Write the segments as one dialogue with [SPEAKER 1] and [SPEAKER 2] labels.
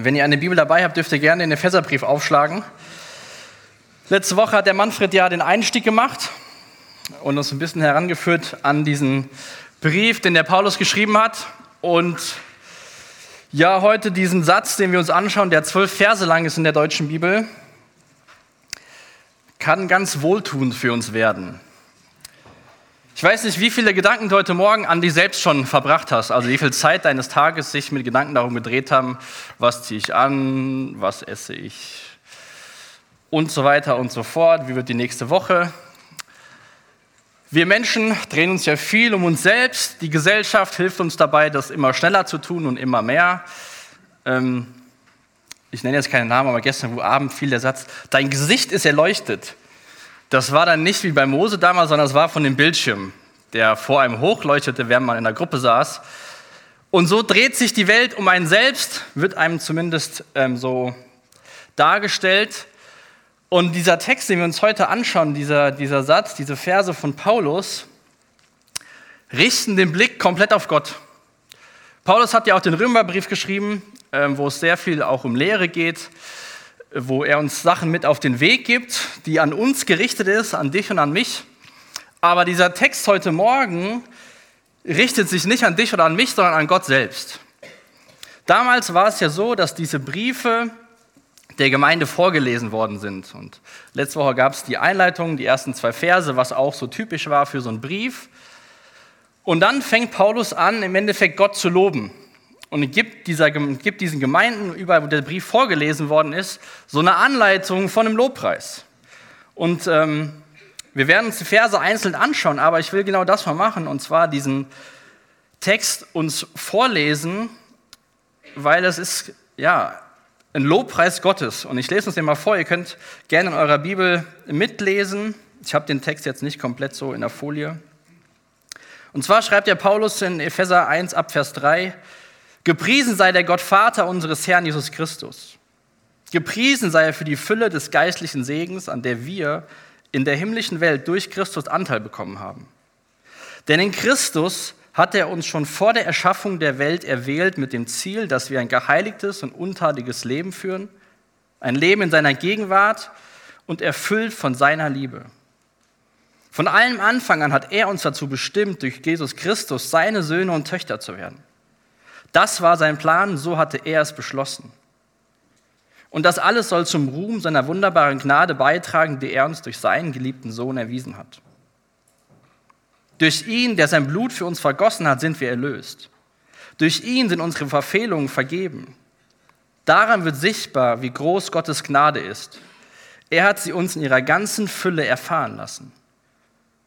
[SPEAKER 1] Wenn ihr eine Bibel dabei habt, dürft ihr gerne den Epheserbrief aufschlagen. Letzte Woche hat der Manfred ja den Einstieg gemacht und uns ein bisschen herangeführt an diesen Brief, den der Paulus geschrieben hat. Und ja, heute diesen Satz, den wir uns anschauen, der zwölf Verse lang ist in der deutschen Bibel, kann ganz wohltuend für uns werden. Ich weiß nicht, wie viele Gedanken du heute Morgen an dich selbst schon verbracht hast, also wie viel Zeit deines Tages sich mit Gedanken darum gedreht haben, was ziehe ich an, was esse ich und so weiter und so fort, wie wird die nächste Woche. Wir Menschen drehen uns ja viel um uns selbst, die Gesellschaft hilft uns dabei, das immer schneller zu tun und immer mehr. Ähm, ich nenne jetzt keinen Namen, aber gestern Abend fiel der Satz, dein Gesicht ist erleuchtet. Das war dann nicht wie bei Mose damals, sondern es war von dem Bildschirm, der vor einem hochleuchtete, während man in der Gruppe saß. Und so dreht sich die Welt um einen selbst, wird einem zumindest ähm, so dargestellt. Und dieser Text, den wir uns heute anschauen, dieser, dieser Satz, diese Verse von Paulus, richten den Blick komplett auf Gott. Paulus hat ja auch den Römerbrief geschrieben, ähm, wo es sehr viel auch um Lehre geht wo er uns Sachen mit auf den Weg gibt, die an uns gerichtet ist, an dich und an mich. Aber dieser Text heute Morgen richtet sich nicht an dich oder an mich, sondern an Gott selbst. Damals war es ja so, dass diese Briefe der Gemeinde vorgelesen worden sind. Und letzte Woche gab es die Einleitung, die ersten zwei Verse, was auch so typisch war für so einen Brief. Und dann fängt Paulus an, im Endeffekt Gott zu loben und gibt, dieser, gibt diesen Gemeinden, überall wo der Brief vorgelesen worden ist, so eine Anleitung von einem Lobpreis. Und ähm, wir werden uns die Verse einzeln anschauen, aber ich will genau das mal machen, und zwar diesen Text uns vorlesen, weil es ist, ja, ein Lobpreis Gottes. Und ich lese uns den mal vor, ihr könnt gerne in eurer Bibel mitlesen. Ich habe den Text jetzt nicht komplett so in der Folie. Und zwar schreibt der Paulus in Epheser 1 ab Vers 3, Gepriesen sei der Gott Vater unseres Herrn Jesus Christus. Gepriesen sei er für die Fülle des geistlichen Segens, an der wir in der himmlischen Welt durch Christus Anteil bekommen haben. Denn in Christus hat er uns schon vor der Erschaffung der Welt erwählt mit dem Ziel, dass wir ein geheiligtes und untadiges Leben führen, ein Leben in seiner Gegenwart und erfüllt von seiner Liebe. Von allem Anfang an hat er uns dazu bestimmt, durch Jesus Christus seine Söhne und Töchter zu werden. Das war sein Plan, so hatte er es beschlossen. Und das alles soll zum Ruhm seiner wunderbaren Gnade beitragen, die er uns durch seinen geliebten Sohn erwiesen hat. Durch ihn, der sein Blut für uns vergossen hat, sind wir erlöst. Durch ihn sind unsere Verfehlungen vergeben. Daran wird sichtbar, wie groß Gottes Gnade ist. Er hat sie uns in ihrer ganzen Fülle erfahren lassen.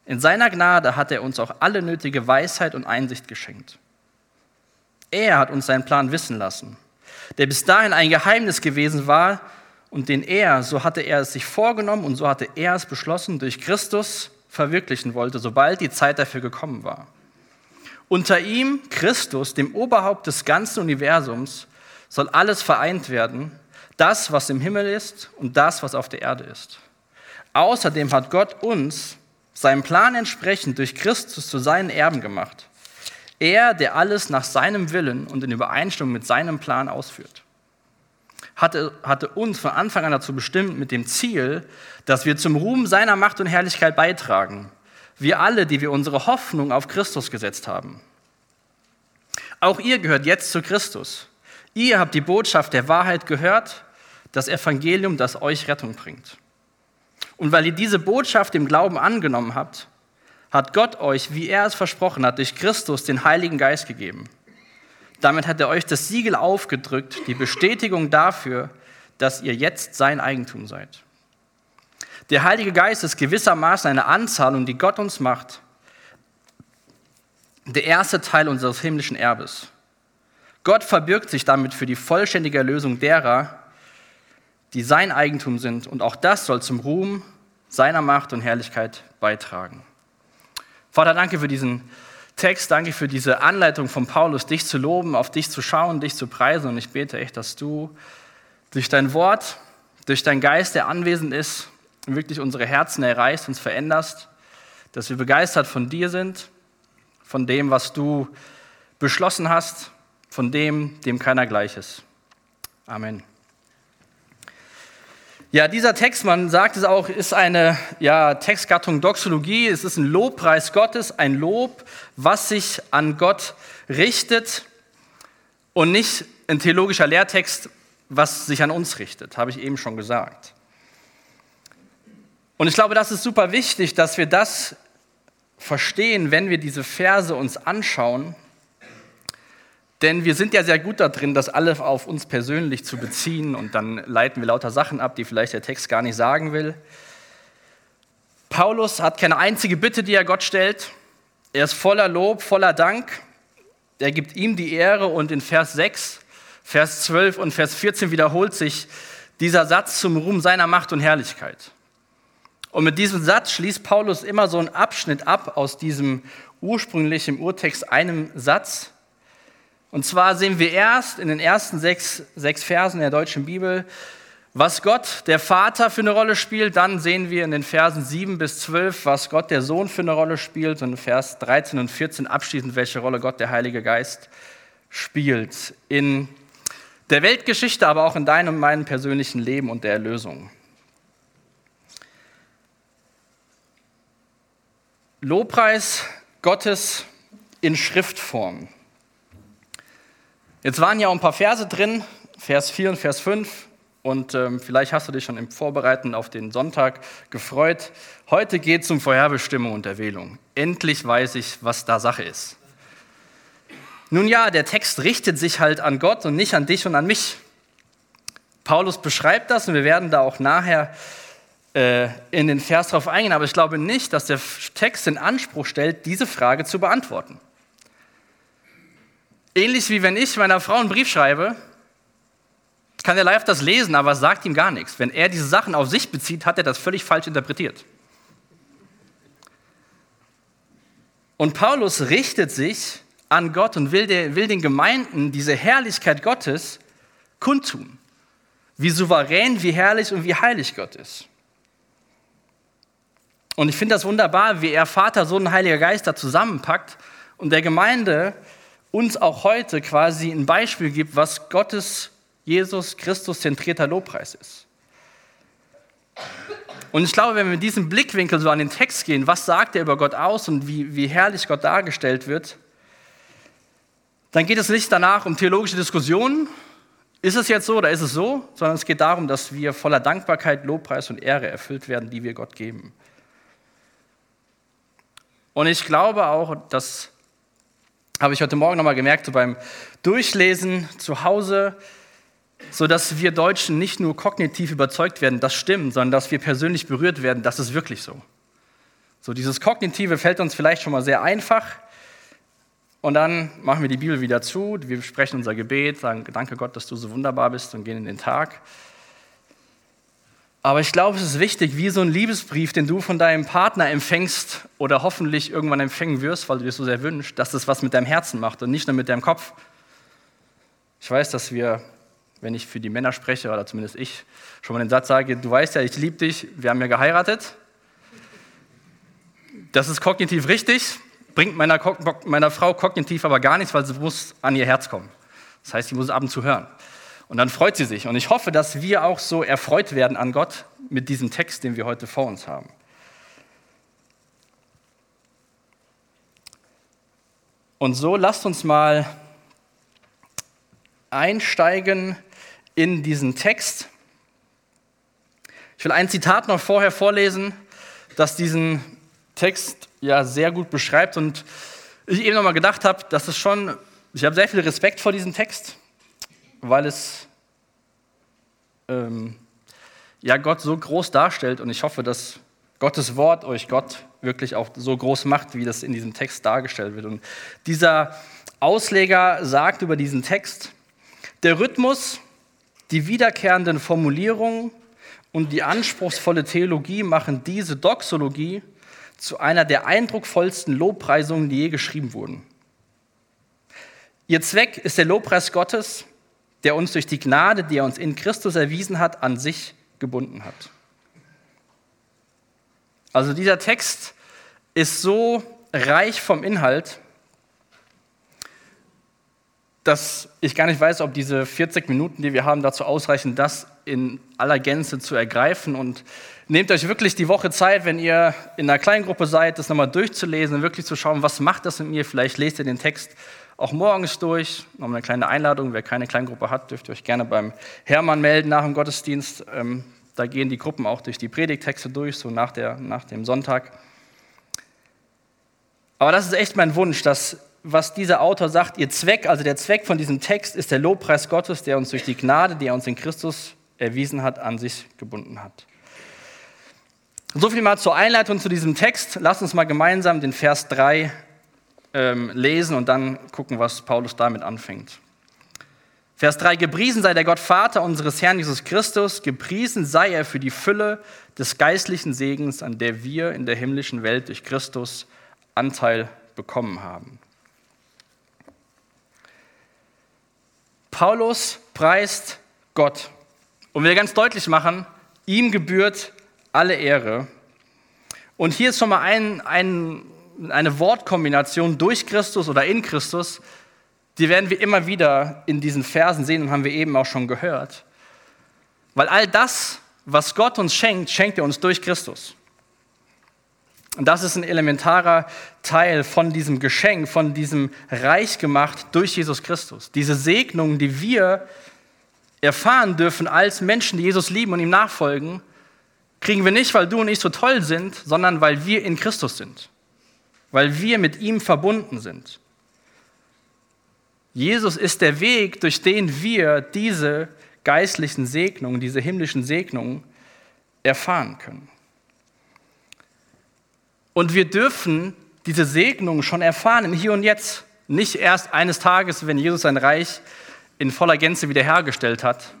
[SPEAKER 1] In seiner Gnade hat er uns auch alle nötige Weisheit und Einsicht geschenkt. Er hat uns seinen Plan wissen lassen, der bis dahin ein Geheimnis gewesen war und den er, so hatte er es sich vorgenommen und so hatte er es beschlossen, durch Christus verwirklichen wollte, sobald die Zeit dafür gekommen war. Unter ihm, Christus, dem Oberhaupt des ganzen Universums, soll alles vereint werden, das, was im Himmel ist und das, was auf der Erde ist. Außerdem hat Gott uns seinem Plan entsprechend durch Christus zu seinen Erben gemacht. Er, der alles nach seinem Willen und in Übereinstimmung mit seinem Plan ausführt, hatte, hatte uns von Anfang an dazu bestimmt mit dem Ziel, dass wir zum Ruhm seiner Macht und Herrlichkeit beitragen. Wir alle, die wir unsere Hoffnung auf Christus gesetzt haben. Auch ihr gehört jetzt zu Christus. Ihr habt die Botschaft der Wahrheit gehört, das Evangelium, das euch Rettung bringt. Und weil ihr diese Botschaft im Glauben angenommen habt, hat Gott euch, wie er es versprochen hat, durch Christus den Heiligen Geist gegeben. Damit hat er euch das Siegel aufgedrückt, die Bestätigung dafür, dass ihr jetzt sein Eigentum seid. Der Heilige Geist ist gewissermaßen eine Anzahlung, die Gott uns macht, der erste Teil unseres himmlischen Erbes. Gott verbirgt sich damit für die vollständige Erlösung derer, die sein Eigentum sind, und auch das soll zum Ruhm seiner Macht und Herrlichkeit beitragen. Vater, danke für diesen Text, danke für diese Anleitung von Paulus, dich zu loben, auf dich zu schauen, dich zu preisen. Und ich bete echt, dass du durch dein Wort, durch deinen Geist, der anwesend ist, wirklich unsere Herzen erreichst, uns veränderst, dass wir begeistert von dir sind, von dem, was du beschlossen hast, von dem, dem keiner gleich ist. Amen. Ja, dieser Text, man sagt es auch, ist eine ja, Textgattung Doxologie. Es ist ein Lobpreis Gottes, ein Lob, was sich an Gott richtet und nicht ein theologischer Lehrtext, was sich an uns richtet, habe ich eben schon gesagt. Und ich glaube, das ist super wichtig, dass wir das verstehen, wenn wir diese Verse uns anschauen. Denn wir sind ja sehr gut darin, das alle auf uns persönlich zu beziehen und dann leiten wir lauter Sachen ab, die vielleicht der Text gar nicht sagen will. Paulus hat keine einzige Bitte, die er Gott stellt. Er ist voller Lob, voller Dank. Er gibt ihm die Ehre und in Vers 6, Vers 12 und Vers 14 wiederholt sich dieser Satz zum Ruhm seiner Macht und Herrlichkeit. Und mit diesem Satz schließt Paulus immer so einen Abschnitt ab aus diesem ursprünglichen Urtext einem Satz. Und zwar sehen wir erst in den ersten sechs, sechs Versen der deutschen Bibel, was Gott, der Vater, für eine Rolle spielt. Dann sehen wir in den Versen 7 bis 12, was Gott, der Sohn, für eine Rolle spielt. Und in Vers 13 und 14 abschließend, welche Rolle Gott, der Heilige Geist, spielt. In der Weltgeschichte, aber auch in deinem und meinem persönlichen Leben und der Erlösung. Lobpreis Gottes in Schriftform. Jetzt waren ja auch ein paar Verse drin, Vers 4 und Vers 5. Und ähm, vielleicht hast du dich schon im Vorbereiten auf den Sonntag gefreut. Heute geht es um Vorherbestimmung und Erwählung. Endlich weiß ich, was da Sache ist. Nun ja, der Text richtet sich halt an Gott und nicht an dich und an mich. Paulus beschreibt das und wir werden da auch nachher äh, in den Vers darauf eingehen, aber ich glaube nicht, dass der Text in Anspruch stellt, diese Frage zu beantworten. Ähnlich wie wenn ich meiner Frau einen Brief schreibe, kann der live das lesen, aber es sagt ihm gar nichts. Wenn er diese Sachen auf sich bezieht, hat er das völlig falsch interpretiert. Und Paulus richtet sich an Gott und will, der, will den Gemeinden diese Herrlichkeit Gottes kundtun. Wie souverän, wie herrlich und wie heilig Gott ist. Und ich finde das wunderbar, wie er Vater, Sohn und Heiliger Geist da zusammenpackt und der Gemeinde uns auch heute quasi ein Beispiel gibt, was Gottes, Jesus Christus zentrierter Lobpreis ist. Und ich glaube, wenn wir mit diesem Blickwinkel so an den Text gehen, was sagt er über Gott aus und wie, wie herrlich Gott dargestellt wird, dann geht es nicht danach um theologische Diskussionen, ist es jetzt so oder ist es so, sondern es geht darum, dass wir voller Dankbarkeit, Lobpreis und Ehre erfüllt werden, die wir Gott geben. Und ich glaube auch, das habe ich heute Morgen nochmal gemerkt, so beim Durchlesen zu Hause, so dass wir Deutschen nicht nur kognitiv überzeugt werden, das stimmt, sondern dass wir persönlich berührt werden, das ist wirklich so. So dieses Kognitive fällt uns vielleicht schon mal sehr einfach. Und dann machen wir die Bibel wieder zu, wir sprechen unser Gebet, sagen, danke Gott, dass du so wunderbar bist und gehen in den Tag. Aber ich glaube, es ist wichtig, wie so ein Liebesbrief, den du von deinem Partner empfängst oder hoffentlich irgendwann empfangen wirst, weil du dir so sehr wünschst, dass es was mit deinem Herzen macht und nicht nur mit deinem Kopf. Ich weiß, dass wir, wenn ich für die Männer spreche, oder zumindest ich, schon mal den Satz sage, du weißt ja, ich liebe dich, wir haben ja geheiratet. Das ist kognitiv richtig, bringt meiner, meiner Frau kognitiv aber gar nichts, weil sie muss an ihr Herz kommen. Das heißt, sie muss es ab und zu hören. Und dann freut sie sich. Und ich hoffe, dass wir auch so erfreut werden an Gott mit diesem Text, den wir heute vor uns haben. Und so lasst uns mal einsteigen in diesen Text. Ich will ein Zitat noch vorher vorlesen, das diesen Text ja sehr gut beschreibt und ich eben noch mal gedacht habe, dass es schon, ich habe sehr viel Respekt vor diesem Text weil es ähm, ja Gott so groß darstellt und ich hoffe, dass Gottes Wort euch Gott wirklich auch so groß macht, wie das in diesem Text dargestellt wird. Und dieser Ausleger sagt über diesen Text, der Rhythmus, die wiederkehrenden Formulierungen und die anspruchsvolle Theologie machen diese Doxologie zu einer der eindrucksvollsten Lobpreisungen, die je geschrieben wurden. Ihr Zweck ist der Lobpreis Gottes, der uns durch die Gnade, die er uns in Christus erwiesen hat, an sich gebunden hat. Also dieser Text ist so reich vom Inhalt. dass ich gar nicht weiß, ob diese 40 Minuten, die wir haben, dazu ausreichen, das in aller Gänze zu ergreifen. Und nehmt euch wirklich die Woche Zeit, wenn ihr in einer Kleingruppe seid, das nochmal durchzulesen und wirklich zu schauen, was macht das mit mir. Vielleicht lest ihr den Text auch morgens durch. Nochmal eine kleine Einladung. Wer keine Kleingruppe hat, dürft ihr euch gerne beim Hermann melden nach dem Gottesdienst. Ähm, da gehen die Gruppen auch durch die Predigtexte durch, so nach, der, nach dem Sonntag. Aber das ist echt mein Wunsch, dass was dieser Autor sagt, ihr Zweck, also der Zweck von diesem Text ist der Lobpreis Gottes, der uns durch die Gnade, die er uns in Christus erwiesen hat, an sich gebunden hat. So viel mal zur Einleitung zu diesem Text. Lasst uns mal gemeinsam den Vers 3 ähm, lesen und dann gucken, was Paulus damit anfängt. Vers 3, gepriesen sei der Gott Vater unseres Herrn Jesus Christus, gepriesen sei er für die Fülle des geistlichen Segens, an der wir in der himmlischen Welt durch Christus Anteil bekommen haben. Paulus preist Gott und will ganz deutlich machen, ihm gebührt alle Ehre. Und hier ist schon mal ein, ein, eine Wortkombination durch Christus oder in Christus, die werden wir immer wieder in diesen Versen sehen und haben wir eben auch schon gehört. Weil all das, was Gott uns schenkt, schenkt er uns durch Christus. Und das ist ein elementarer Teil von diesem Geschenk, von diesem Reich gemacht durch Jesus Christus. Diese Segnungen, die wir erfahren dürfen als Menschen, die Jesus lieben und ihm nachfolgen, kriegen wir nicht, weil du und ich so toll sind, sondern weil wir in Christus sind. Weil wir mit ihm verbunden sind. Jesus ist der Weg, durch den wir diese geistlichen Segnungen, diese himmlischen Segnungen erfahren können. Und wir dürfen diese Segnung schon erfahren im Hier und Jetzt. Nicht erst eines Tages, wenn Jesus sein Reich in voller Gänze wiederhergestellt hat.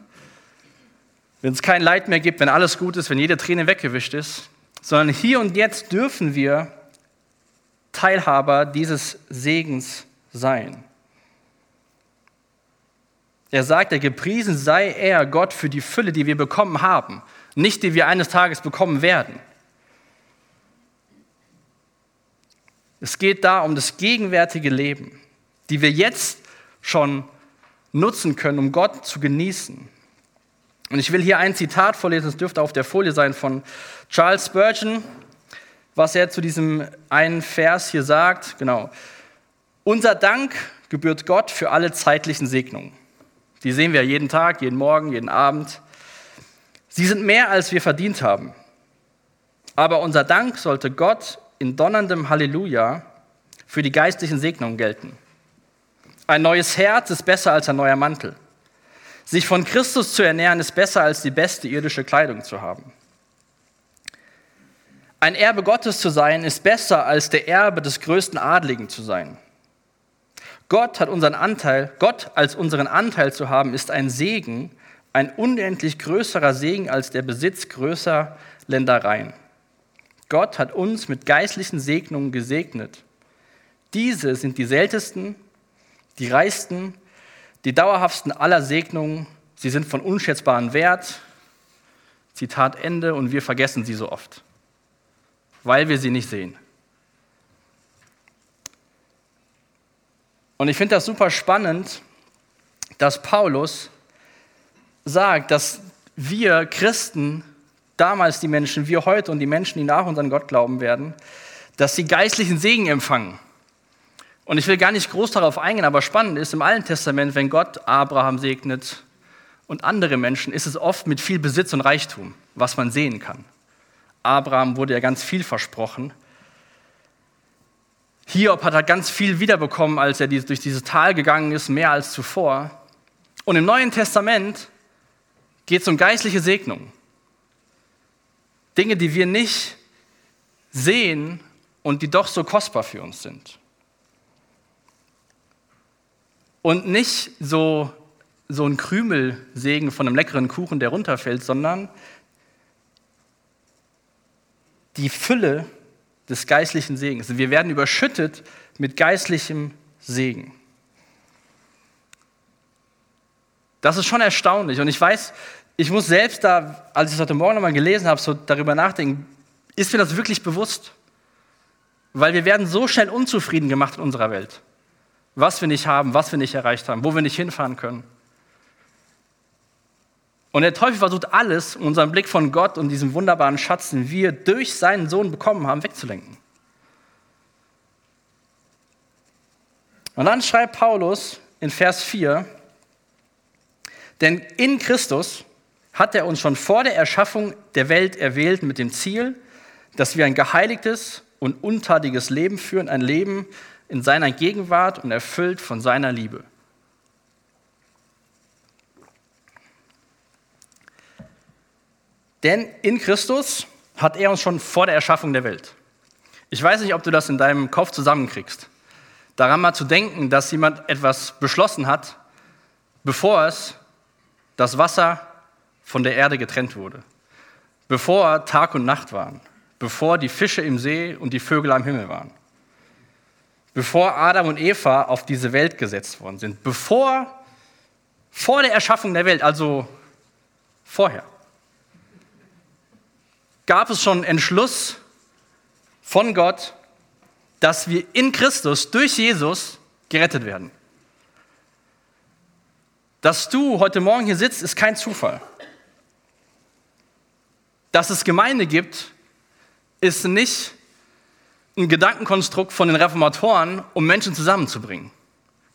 [SPEAKER 1] Wenn es kein Leid mehr gibt, wenn alles gut ist, wenn jede Träne weggewischt ist. Sondern hier und jetzt dürfen wir Teilhaber dieses Segens sein. Er sagt, er gepriesen sei er, Gott, für die Fülle, die wir bekommen haben, nicht die wir eines Tages bekommen werden. Es geht da um das gegenwärtige Leben, die wir jetzt schon nutzen können, um Gott zu genießen. Und ich will hier ein Zitat vorlesen, das dürfte auf der Folie sein, von Charles Spurgeon, was er zu diesem einen Vers hier sagt. Genau. Unser Dank gebührt Gott für alle zeitlichen Segnungen. Die sehen wir jeden Tag, jeden Morgen, jeden Abend. Sie sind mehr, als wir verdient haben. Aber unser Dank sollte Gott in donnerndem Halleluja für die geistlichen Segnungen gelten. Ein neues Herz ist besser als ein neuer Mantel. Sich von Christus zu ernähren ist besser als die beste irdische Kleidung zu haben. Ein Erbe Gottes zu sein ist besser als der Erbe des größten Adligen zu sein. Gott hat unseren Anteil, Gott als unseren Anteil zu haben, ist ein Segen, ein unendlich größerer Segen als der Besitz größer Ländereien. Gott hat uns mit geistlichen Segnungen gesegnet. Diese sind die seltensten, die reichsten, die dauerhaftsten aller Segnungen. Sie sind von unschätzbarem Wert. Zitat Ende. Und wir vergessen sie so oft, weil wir sie nicht sehen. Und ich finde das super spannend, dass Paulus sagt, dass wir Christen damals die Menschen, wir heute und die Menschen, die nach uns an Gott glauben werden, dass sie geistlichen Segen empfangen. Und ich will gar nicht groß darauf eingehen, aber spannend ist im Alten Testament, wenn Gott Abraham segnet und andere Menschen, ist es oft mit viel Besitz und Reichtum, was man sehen kann. Abraham wurde ja ganz viel versprochen. Hiob hat er ganz viel wiederbekommen, als er durch dieses Tal gegangen ist, mehr als zuvor. Und im Neuen Testament geht es um geistliche Segnung. Dinge, die wir nicht sehen und die doch so kostbar für uns sind. Und nicht so, so ein Krümelsegen von einem leckeren Kuchen, der runterfällt, sondern die Fülle des geistlichen Segens. Wir werden überschüttet mit geistlichem Segen. Das ist schon erstaunlich. Und ich weiß, ich muss selbst da, als ich es heute Morgen nochmal gelesen habe, so darüber nachdenken, ist mir das wirklich bewusst? Weil wir werden so schnell unzufrieden gemacht in unserer Welt. was wir nicht haben, was wir nicht erreicht haben, wo wir nicht hinfahren können. Und der Teufel versucht alles, unseren Blick von Gott und diesem wunderbaren Schatz, den wir durch seinen Sohn bekommen haben, wegzulenken. Und dann schreibt Paulus in Vers 4, denn in Christus hat er uns schon vor der Erschaffung der Welt erwählt mit dem Ziel, dass wir ein geheiligtes und untadiges Leben führen, ein Leben in seiner Gegenwart und erfüllt von seiner Liebe. Denn in Christus hat er uns schon vor der Erschaffung der Welt. Ich weiß nicht, ob du das in deinem Kopf zusammenkriegst. Daran mal zu denken, dass jemand etwas beschlossen hat, bevor es das Wasser von der Erde getrennt wurde, bevor Tag und Nacht waren, bevor die Fische im See und die Vögel am Himmel waren, bevor Adam und Eva auf diese Welt gesetzt worden sind, bevor, vor der Erschaffung der Welt, also vorher, gab es schon Entschluss von Gott, dass wir in Christus durch Jesus gerettet werden. Dass du heute Morgen hier sitzt, ist kein Zufall. Dass es Gemeinde gibt, ist nicht ein Gedankenkonstrukt von den Reformatoren, um Menschen zusammenzubringen.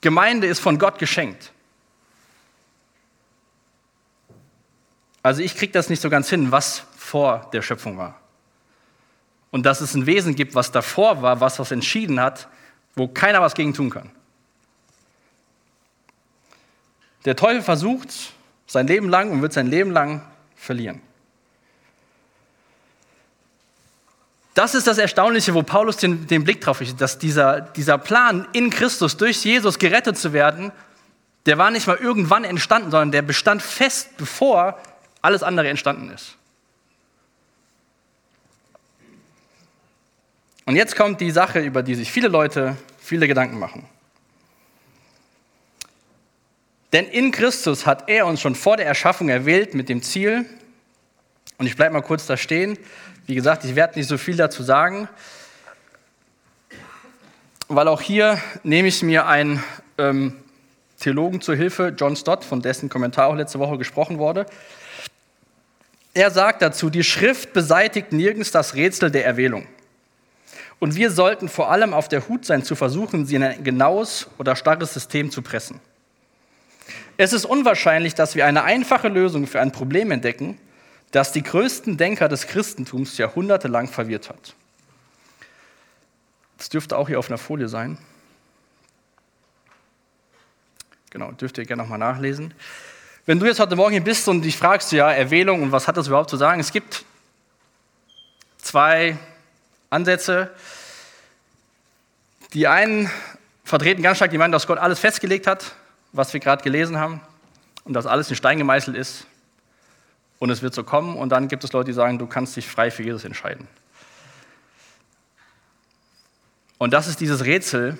[SPEAKER 1] Gemeinde ist von Gott geschenkt. Also ich kriege das nicht so ganz hin, was vor der Schöpfung war. Und dass es ein Wesen gibt, was davor war, was was entschieden hat, wo keiner was gegen tun kann. Der Teufel versucht sein Leben lang und wird sein Leben lang verlieren. Das ist das Erstaunliche, wo Paulus den, den Blick drauf richtet, dass dieser, dieser Plan, in Christus durch Jesus gerettet zu werden, der war nicht mal irgendwann entstanden, sondern der bestand fest, bevor alles andere entstanden ist. Und jetzt kommt die Sache, über die sich viele Leute viele Gedanken machen. Denn in Christus hat er uns schon vor der Erschaffung erwählt mit dem Ziel, und ich bleibe mal kurz da stehen, wie gesagt, ich werde nicht so viel dazu sagen, weil auch hier nehme ich mir einen ähm, Theologen zur Hilfe, John Stott, von dessen Kommentar auch letzte Woche gesprochen wurde. Er sagt dazu, die Schrift beseitigt nirgends das Rätsel der Erwählung. Und wir sollten vor allem auf der Hut sein, zu versuchen, sie in ein genaues oder starres System zu pressen. Es ist unwahrscheinlich, dass wir eine einfache Lösung für ein Problem entdecken, das die größten Denker des Christentums jahrhundertelang verwirrt hat. Das dürfte auch hier auf einer Folie sein. Genau, dürft ihr gerne nochmal nachlesen. Wenn du jetzt heute Morgen hier bist und dich fragst, ja, Erwählung und was hat das überhaupt zu sagen? Es gibt zwei Ansätze. Die einen vertreten ganz stark die Meinung, dass Gott alles festgelegt hat was wir gerade gelesen haben und dass alles in Stein gemeißelt ist und es wird so kommen. Und dann gibt es Leute, die sagen, du kannst dich frei für Jesus entscheiden. Und das ist dieses Rätsel,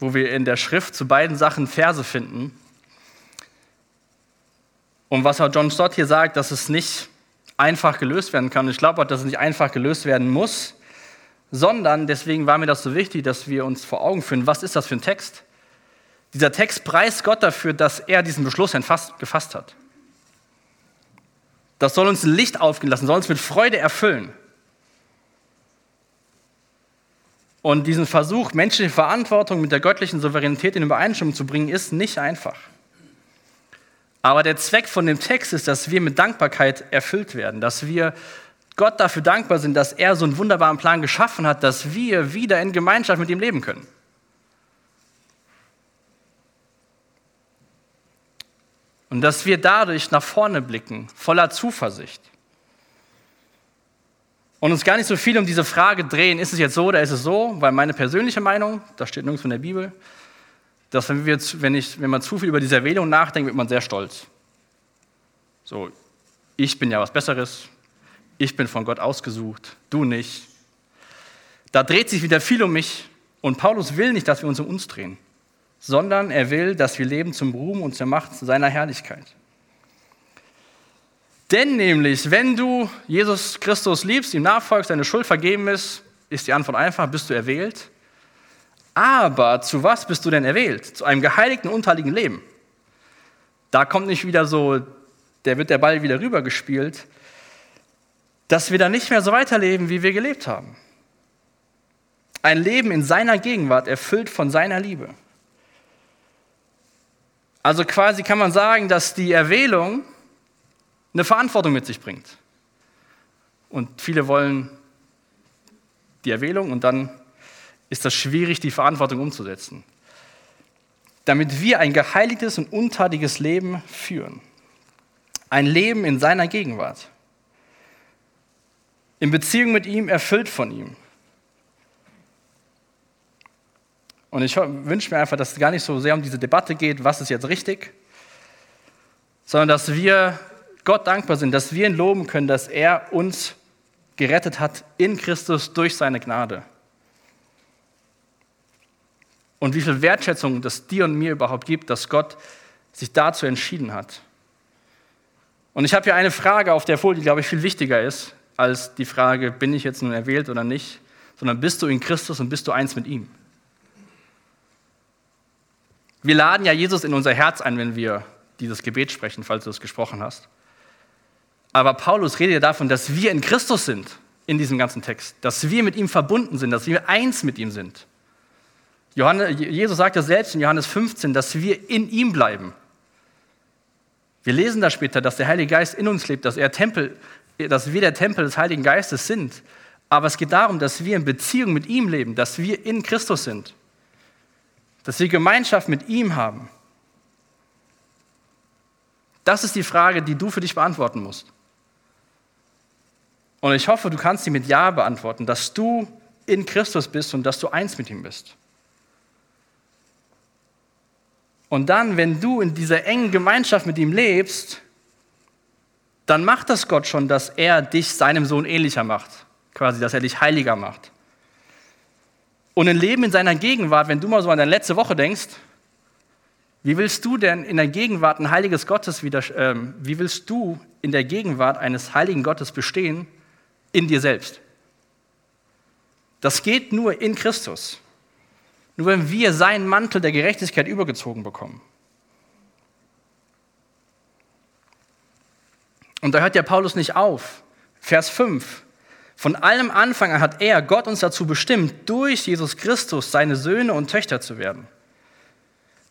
[SPEAKER 1] wo wir in der Schrift zu beiden Sachen Verse finden. Und was auch John Stott hier sagt, dass es nicht einfach gelöst werden kann. Und ich glaube auch, dass es nicht einfach gelöst werden muss, sondern deswegen war mir das so wichtig, dass wir uns vor Augen führen, was ist das für ein Text? Dieser Text preist Gott dafür, dass er diesen Beschluss gefasst hat. Das soll uns ein Licht aufgehen lassen, soll uns mit Freude erfüllen. Und diesen Versuch, menschliche Verantwortung mit der göttlichen Souveränität in Übereinstimmung zu bringen, ist nicht einfach. Aber der Zweck von dem Text ist, dass wir mit Dankbarkeit erfüllt werden, dass wir Gott dafür dankbar sind, dass er so einen wunderbaren Plan geschaffen hat, dass wir wieder in Gemeinschaft mit ihm leben können. Und dass wir dadurch nach vorne blicken, voller Zuversicht. Und uns gar nicht so viel um diese Frage drehen, ist es jetzt so oder ist es so, weil meine persönliche Meinung, das steht nirgends in der Bibel, dass wenn, wir, wenn, ich, wenn man zu viel über diese Erwählung nachdenkt, wird man sehr stolz. So, ich bin ja was Besseres, ich bin von Gott ausgesucht, du nicht. Da dreht sich wieder viel um mich und Paulus will nicht, dass wir uns um uns drehen sondern er will, dass wir leben zum Ruhm und zur Macht seiner Herrlichkeit. Denn nämlich, wenn du Jesus Christus liebst, ihm nachfolgst, deine Schuld vergeben ist, ist die Antwort einfach, bist du erwählt. Aber zu was bist du denn erwählt? Zu einem geheiligten, unteiligen Leben. Da kommt nicht wieder so, der wird der Ball wieder rübergespielt, dass wir dann nicht mehr so weiterleben, wie wir gelebt haben. Ein Leben in seiner Gegenwart, erfüllt von seiner Liebe. Also quasi kann man sagen, dass die Erwählung eine Verantwortung mit sich bringt. Und viele wollen die Erwählung und dann ist das schwierig, die Verantwortung umzusetzen. Damit wir ein geheiligtes und untadiges Leben führen. Ein Leben in seiner Gegenwart. In Beziehung mit ihm, erfüllt von ihm. Und ich wünsche mir einfach, dass es gar nicht so sehr um diese Debatte geht, was ist jetzt richtig, sondern dass wir Gott dankbar sind, dass wir ihn loben können, dass er uns gerettet hat in Christus durch seine Gnade. Und wie viel Wertschätzung das dir und mir überhaupt gibt, dass Gott sich dazu entschieden hat. Und ich habe hier eine Frage auf der Folie, die, glaube ich, viel wichtiger ist als die Frage, bin ich jetzt nun erwählt oder nicht, sondern bist du in Christus und bist du eins mit ihm? Wir laden ja Jesus in unser Herz ein, wenn wir dieses Gebet sprechen, falls du es gesprochen hast. Aber Paulus redet ja davon, dass wir in Christus sind, in diesem ganzen Text, dass wir mit ihm verbunden sind, dass wir eins mit ihm sind. Johannes, Jesus sagt ja selbst in Johannes 15, dass wir in ihm bleiben. Wir lesen da später, dass der Heilige Geist in uns lebt, dass, er Tempel, dass wir der Tempel des Heiligen Geistes sind. Aber es geht darum, dass wir in Beziehung mit ihm leben, dass wir in Christus sind dass wir Gemeinschaft mit ihm haben. Das ist die Frage, die du für dich beantworten musst. Und ich hoffe, du kannst sie mit Ja beantworten, dass du in Christus bist und dass du eins mit ihm bist. Und dann, wenn du in dieser engen Gemeinschaft mit ihm lebst, dann macht das Gott schon, dass er dich seinem Sohn ähnlicher macht. Quasi, dass er dich heiliger macht. Und ein Leben in seiner Gegenwart, wenn du mal so an deine letzte Woche denkst, wie willst du denn in der Gegenwart ein heiliges Gottes wieder, äh, wie willst du in der Gegenwart eines heiligen Gottes bestehen in dir selbst? Das geht nur in Christus. Nur wenn wir seinen Mantel der Gerechtigkeit übergezogen bekommen. Und da hört ja Paulus nicht auf. Vers 5. Von allem Anfang an hat er, Gott, uns dazu bestimmt, durch Jesus Christus seine Söhne und Töchter zu werden.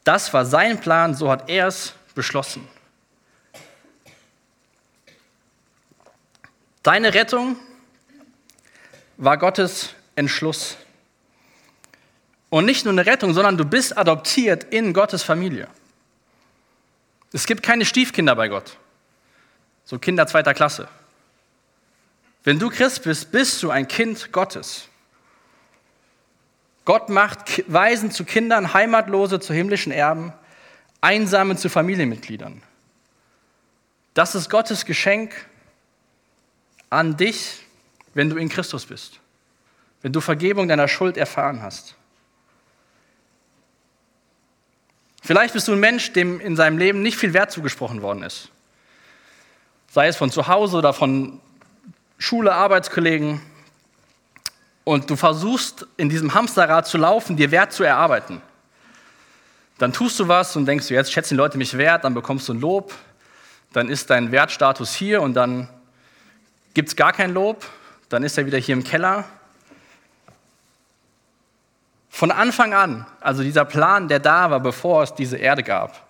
[SPEAKER 1] Das war sein Plan, so hat er es beschlossen. Deine Rettung war Gottes Entschluss. Und nicht nur eine Rettung, sondern du bist adoptiert in Gottes Familie. Es gibt keine Stiefkinder bei Gott. So Kinder zweiter Klasse. Wenn du Christ bist, bist du ein Kind Gottes. Gott macht Waisen zu Kindern, Heimatlose zu himmlischen Erben, Einsame zu Familienmitgliedern. Das ist Gottes Geschenk an dich, wenn du in Christus bist, wenn du Vergebung deiner Schuld erfahren hast. Vielleicht bist du ein Mensch, dem in seinem Leben nicht viel Wert zugesprochen worden ist. Sei es von zu Hause oder von Schule, Arbeitskollegen und du versuchst in diesem Hamsterrad zu laufen, dir Wert zu erarbeiten. Dann tust du was und denkst jetzt schätzen die Leute mich wert, dann bekommst du ein Lob, dann ist dein Wertstatus hier und dann gibt es gar kein Lob, dann ist er wieder hier im Keller. Von Anfang an, also dieser Plan, der da war, bevor es diese Erde gab,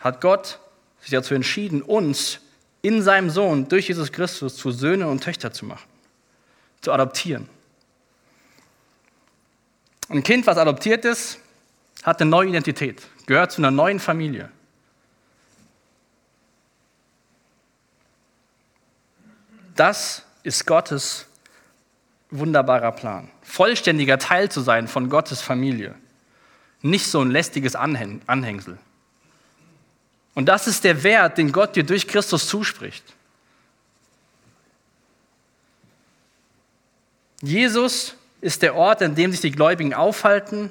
[SPEAKER 1] hat Gott sich dazu entschieden, uns in seinem Sohn durch Jesus Christus zu Söhne und Töchter zu machen, zu adoptieren. Ein Kind, was adoptiert ist, hat eine neue Identität, gehört zu einer neuen Familie. Das ist Gottes wunderbarer Plan. Vollständiger Teil zu sein von Gottes Familie. Nicht so ein lästiges Anhängsel. Und das ist der Wert, den Gott dir durch Christus zuspricht. Jesus ist der Ort, an dem sich die Gläubigen aufhalten,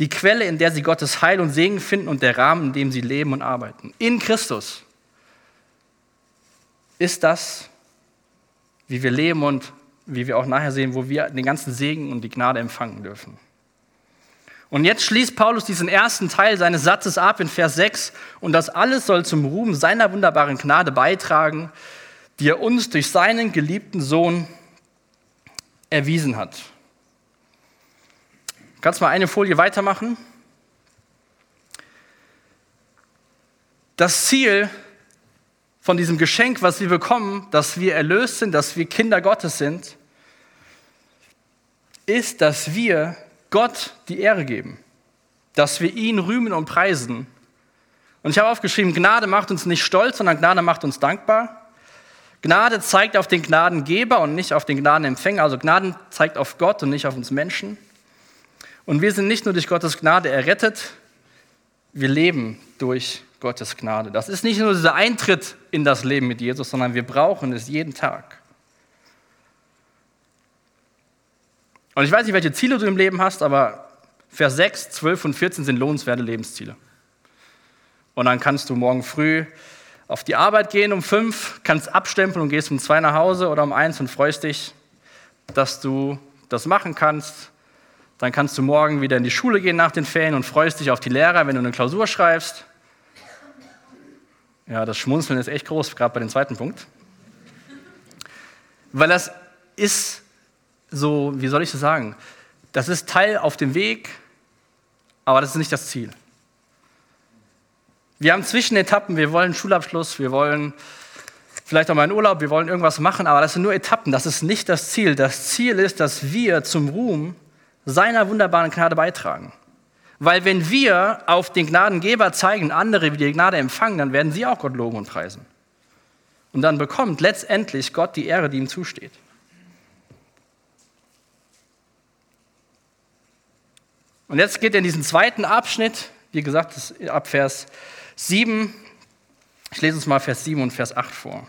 [SPEAKER 1] die Quelle, in der sie Gottes Heil und Segen finden und der Rahmen, in dem sie leben und arbeiten. In Christus ist das, wie wir leben und wie wir auch nachher sehen, wo wir den ganzen Segen und die Gnade empfangen dürfen. Und jetzt schließt Paulus diesen ersten Teil seines Satzes ab in Vers 6 und das alles soll zum Ruhm seiner wunderbaren Gnade beitragen, die er uns durch seinen geliebten Sohn erwiesen hat. Kannst mal eine Folie weitermachen? Das Ziel von diesem Geschenk, was wir bekommen, dass wir erlöst sind, dass wir Kinder Gottes sind, ist, dass wir Gott die Ehre geben, dass wir ihn rühmen und preisen. Und ich habe aufgeschrieben, Gnade macht uns nicht stolz, sondern Gnade macht uns dankbar. Gnade zeigt auf den Gnadengeber und nicht auf den Gnadenempfänger. Also Gnaden zeigt auf Gott und nicht auf uns Menschen. Und wir sind nicht nur durch Gottes Gnade errettet, wir leben durch Gottes Gnade. Das ist nicht nur dieser Eintritt in das Leben mit Jesus, sondern wir brauchen es jeden Tag. Und ich weiß nicht, welche Ziele du im Leben hast, aber Vers 6, 12 und 14 sind lohnenswerte Lebensziele. Und dann kannst du morgen früh auf die Arbeit gehen um fünf, kannst abstempeln und gehst um zwei nach Hause oder um eins und freust dich, dass du das machen kannst. Dann kannst du morgen wieder in die Schule gehen nach den Ferien und freust dich auf die Lehrer, wenn du eine Klausur schreibst. Ja, das Schmunzeln ist echt groß, gerade bei dem zweiten Punkt. Weil das ist so, wie soll ich das sagen? Das ist Teil auf dem Weg, aber das ist nicht das Ziel. Wir haben Zwischenetappen, wir wollen Schulabschluss, wir wollen vielleicht auch mal einen Urlaub, wir wollen irgendwas machen, aber das sind nur Etappen, das ist nicht das Ziel. Das Ziel ist, dass wir zum Ruhm seiner wunderbaren Gnade beitragen. Weil wenn wir auf den Gnadengeber zeigen, andere wie die Gnade empfangen, dann werden sie auch Gott loben und preisen. Und dann bekommt letztendlich Gott die Ehre, die ihm zusteht. Und jetzt geht er in diesen zweiten Abschnitt, wie gesagt, ab Vers 7. Ich lese uns mal Vers 7 und Vers 8 vor.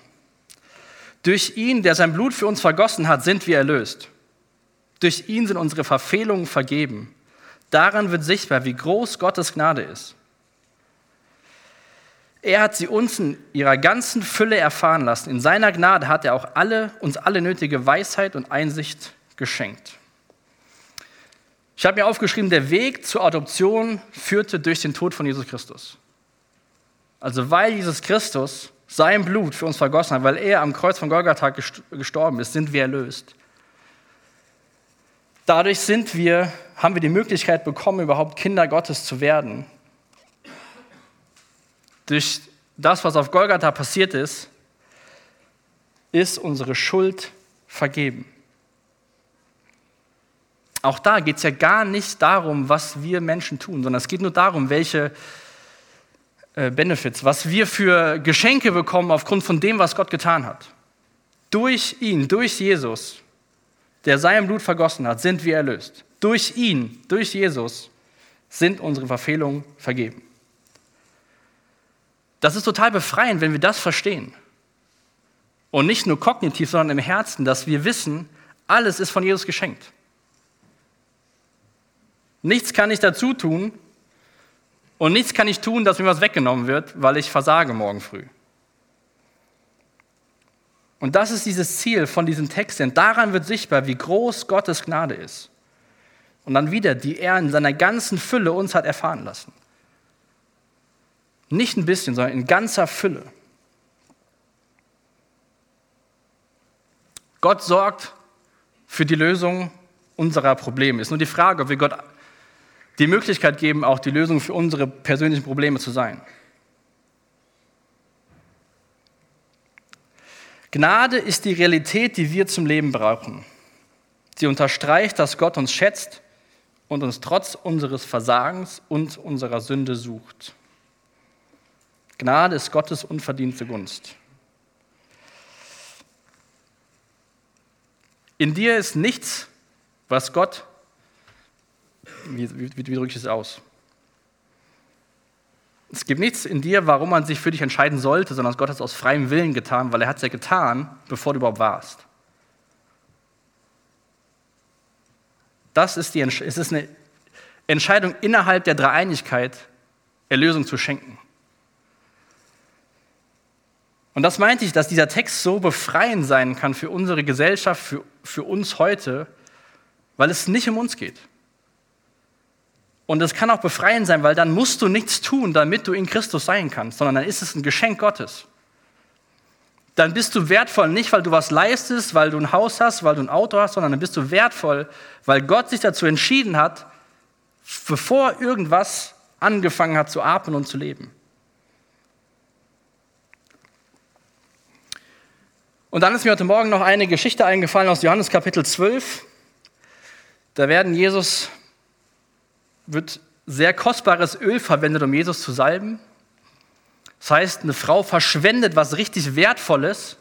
[SPEAKER 1] Durch ihn, der sein Blut für uns vergossen hat, sind wir erlöst. Durch ihn sind unsere Verfehlungen vergeben. Daran wird sichtbar, wie groß Gottes Gnade ist. Er hat sie uns in ihrer ganzen Fülle erfahren lassen. In seiner Gnade hat er auch alle, uns alle nötige Weisheit und Einsicht geschenkt. Ich habe mir aufgeschrieben, der Weg zur Adoption führte durch den Tod von Jesus Christus. Also weil Jesus Christus sein Blut für uns vergossen hat, weil er am Kreuz von Golgatha gestorben ist, sind wir erlöst. Dadurch sind wir, haben wir die Möglichkeit bekommen, überhaupt Kinder Gottes zu werden. Durch das, was auf Golgatha passiert ist, ist unsere Schuld vergeben. Auch da geht es ja gar nicht darum, was wir Menschen tun, sondern es geht nur darum, welche äh, Benefits, was wir für Geschenke bekommen aufgrund von dem, was Gott getan hat. Durch ihn, durch Jesus, der sein Blut vergossen hat, sind wir erlöst. Durch ihn, durch Jesus, sind unsere Verfehlungen vergeben. Das ist total befreiend, wenn wir das verstehen. Und nicht nur kognitiv, sondern im Herzen, dass wir wissen, alles ist von Jesus geschenkt. Nichts kann ich dazu tun und nichts kann ich tun, dass mir was weggenommen wird, weil ich versage morgen früh. Und das ist dieses Ziel von diesem Text, denn daran wird sichtbar, wie groß Gottes Gnade ist. Und dann wieder, die er in seiner ganzen Fülle uns hat erfahren lassen. Nicht ein bisschen, sondern in ganzer Fülle. Gott sorgt für die Lösung unserer Probleme. Ist nur die Frage, ob wir Gott die Möglichkeit geben, auch die Lösung für unsere persönlichen Probleme zu sein. Gnade ist die Realität, die wir zum Leben brauchen. Sie unterstreicht, dass Gott uns schätzt und uns trotz unseres Versagens und unserer Sünde sucht. Gnade ist Gottes unverdiente Gunst. In dir ist nichts, was Gott wie, wie, wie drücke ich es aus? Es gibt nichts in dir, warum man sich für dich entscheiden sollte, sondern Gott hat es aus freiem Willen getan, weil er hat es ja getan, bevor du überhaupt warst. Das ist die, es ist eine Entscheidung innerhalb der Dreieinigkeit, Erlösung zu schenken. Und das meinte ich, dass dieser Text so befreiend sein kann für unsere Gesellschaft, für, für uns heute, weil es nicht um uns geht. Und es kann auch befreiend sein, weil dann musst du nichts tun, damit du in Christus sein kannst, sondern dann ist es ein Geschenk Gottes. Dann bist du wertvoll, nicht weil du was leistest, weil du ein Haus hast, weil du ein Auto hast, sondern dann bist du wertvoll, weil Gott sich dazu entschieden hat, bevor irgendwas angefangen hat zu atmen und zu leben. Und dann ist mir heute Morgen noch eine Geschichte eingefallen aus Johannes Kapitel 12. Da werden Jesus, wird sehr kostbares Öl verwendet, um Jesus zu salben. Das heißt, eine Frau verschwendet was richtig Wertvolles,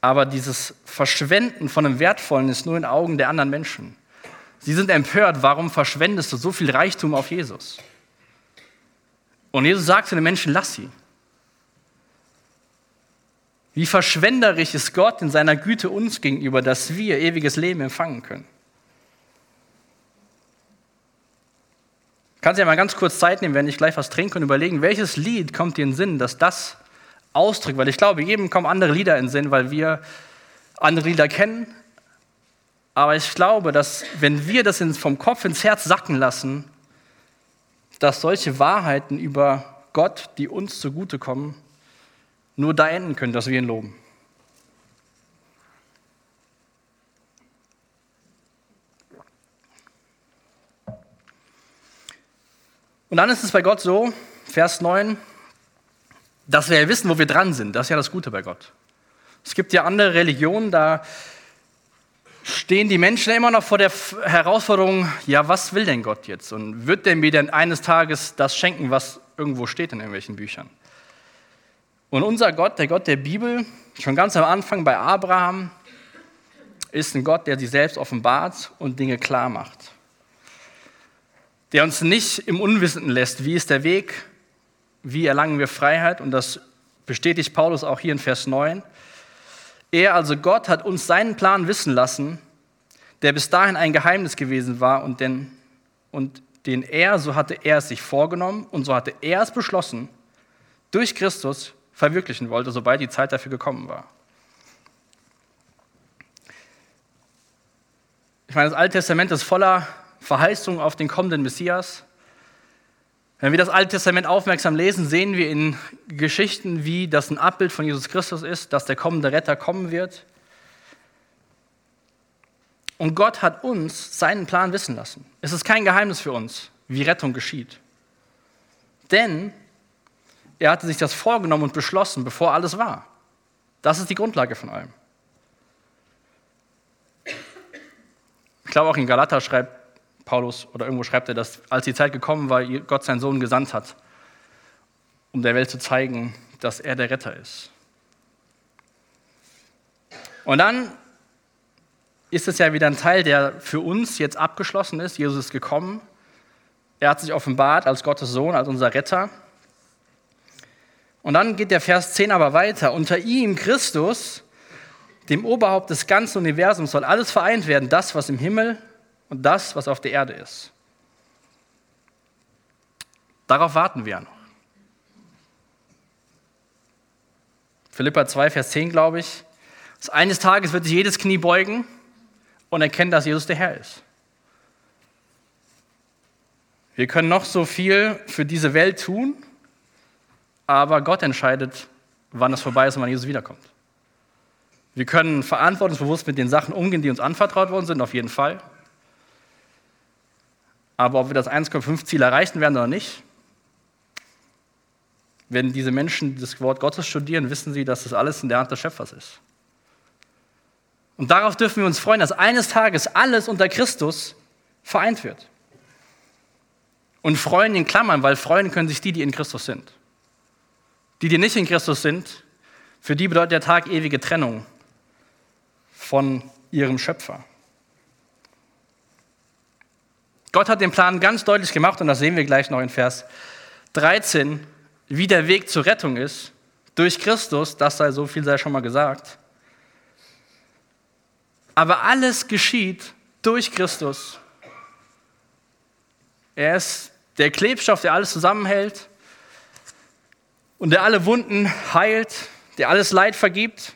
[SPEAKER 1] aber dieses Verschwenden von einem Wertvollen ist nur in Augen der anderen Menschen. Sie sind empört, warum verschwendest du so viel Reichtum auf Jesus? Und Jesus sagt zu den Menschen, lass sie. Wie verschwenderisch ist Gott in seiner Güte uns gegenüber, dass wir ewiges Leben empfangen können. Kannst du ja mal ganz kurz Zeit nehmen, wenn ich gleich was trinke und überlegen, welches Lied kommt dir in den Sinn, dass das ausdrückt? Weil ich glaube, jedem kommen andere Lieder in den Sinn, weil wir andere Lieder kennen. Aber ich glaube, dass wenn wir das vom Kopf ins Herz sacken lassen, dass solche Wahrheiten über Gott, die uns zugutekommen, nur da enden können, dass wir ihn loben. Und dann ist es bei Gott so, Vers 9, dass wir ja wissen, wo wir dran sind. Das ist ja das Gute bei Gott. Es gibt ja andere Religionen, da stehen die Menschen immer noch vor der Herausforderung, ja, was will denn Gott jetzt? Und wird der mir denn eines Tages das schenken, was irgendwo steht in irgendwelchen Büchern? Und unser Gott, der Gott der Bibel, schon ganz am Anfang bei Abraham, ist ein Gott, der sich selbst offenbart und Dinge klar macht. Der uns nicht im Unwissenden lässt, wie ist der Weg, wie erlangen wir Freiheit. Und das bestätigt Paulus auch hier in Vers 9. Er, also Gott, hat uns seinen Plan wissen lassen, der bis dahin ein Geheimnis gewesen war und den, und den er, so hatte er es sich vorgenommen und so hatte er es beschlossen, durch Christus verwirklichen wollte, sobald die Zeit dafür gekommen war. Ich meine, das Alte Testament ist voller Verheißungen auf den kommenden Messias. Wenn wir das Alte Testament aufmerksam lesen, sehen wir in Geschichten, wie das ein Abbild von Jesus Christus ist, dass der kommende Retter kommen wird. Und Gott hat uns seinen Plan wissen lassen. Es ist kein Geheimnis für uns, wie Rettung geschieht. Denn er hatte sich das vorgenommen und beschlossen, bevor alles war. Das ist die Grundlage von allem. Ich glaube, auch in Galater schreibt Paulus oder irgendwo schreibt er, dass als die Zeit gekommen war, Gott seinen Sohn gesandt hat, um der Welt zu zeigen, dass er der Retter ist. Und dann ist es ja wieder ein Teil, der für uns jetzt abgeschlossen ist. Jesus ist gekommen. Er hat sich offenbart als Gottes Sohn, als unser Retter. Und dann geht der Vers 10 aber weiter. Unter ihm, Christus, dem Oberhaupt des ganzen Universums, soll alles vereint werden, das, was im Himmel und das, was auf der Erde ist. Darauf warten wir noch. Philippa 2, Vers 10, glaube ich. Eines Tages wird sich jedes Knie beugen und erkennen, dass Jesus der Herr ist. Wir können noch so viel für diese Welt tun, aber Gott entscheidet, wann es vorbei ist und wann Jesus wiederkommt. Wir können verantwortungsbewusst mit den Sachen umgehen, die uns anvertraut worden sind, auf jeden Fall. Aber ob wir das 1,5-Ziel erreichen werden oder nicht, wenn diese Menschen das Wort Gottes studieren, wissen sie, dass das alles in der Hand des Schöpfers ist. Und darauf dürfen wir uns freuen, dass eines Tages alles unter Christus vereint wird. Und freuen in Klammern, weil freuen können sich die, die in Christus sind. Die, die nicht in Christus sind, für die bedeutet der Tag ewige Trennung von ihrem Schöpfer. Gott hat den Plan ganz deutlich gemacht und das sehen wir gleich noch in Vers 13, wie der Weg zur Rettung ist. Durch Christus, das sei so viel sei schon mal gesagt. Aber alles geschieht durch Christus. Er ist der Klebstoff, der alles zusammenhält und der alle Wunden heilt, der alles Leid vergibt,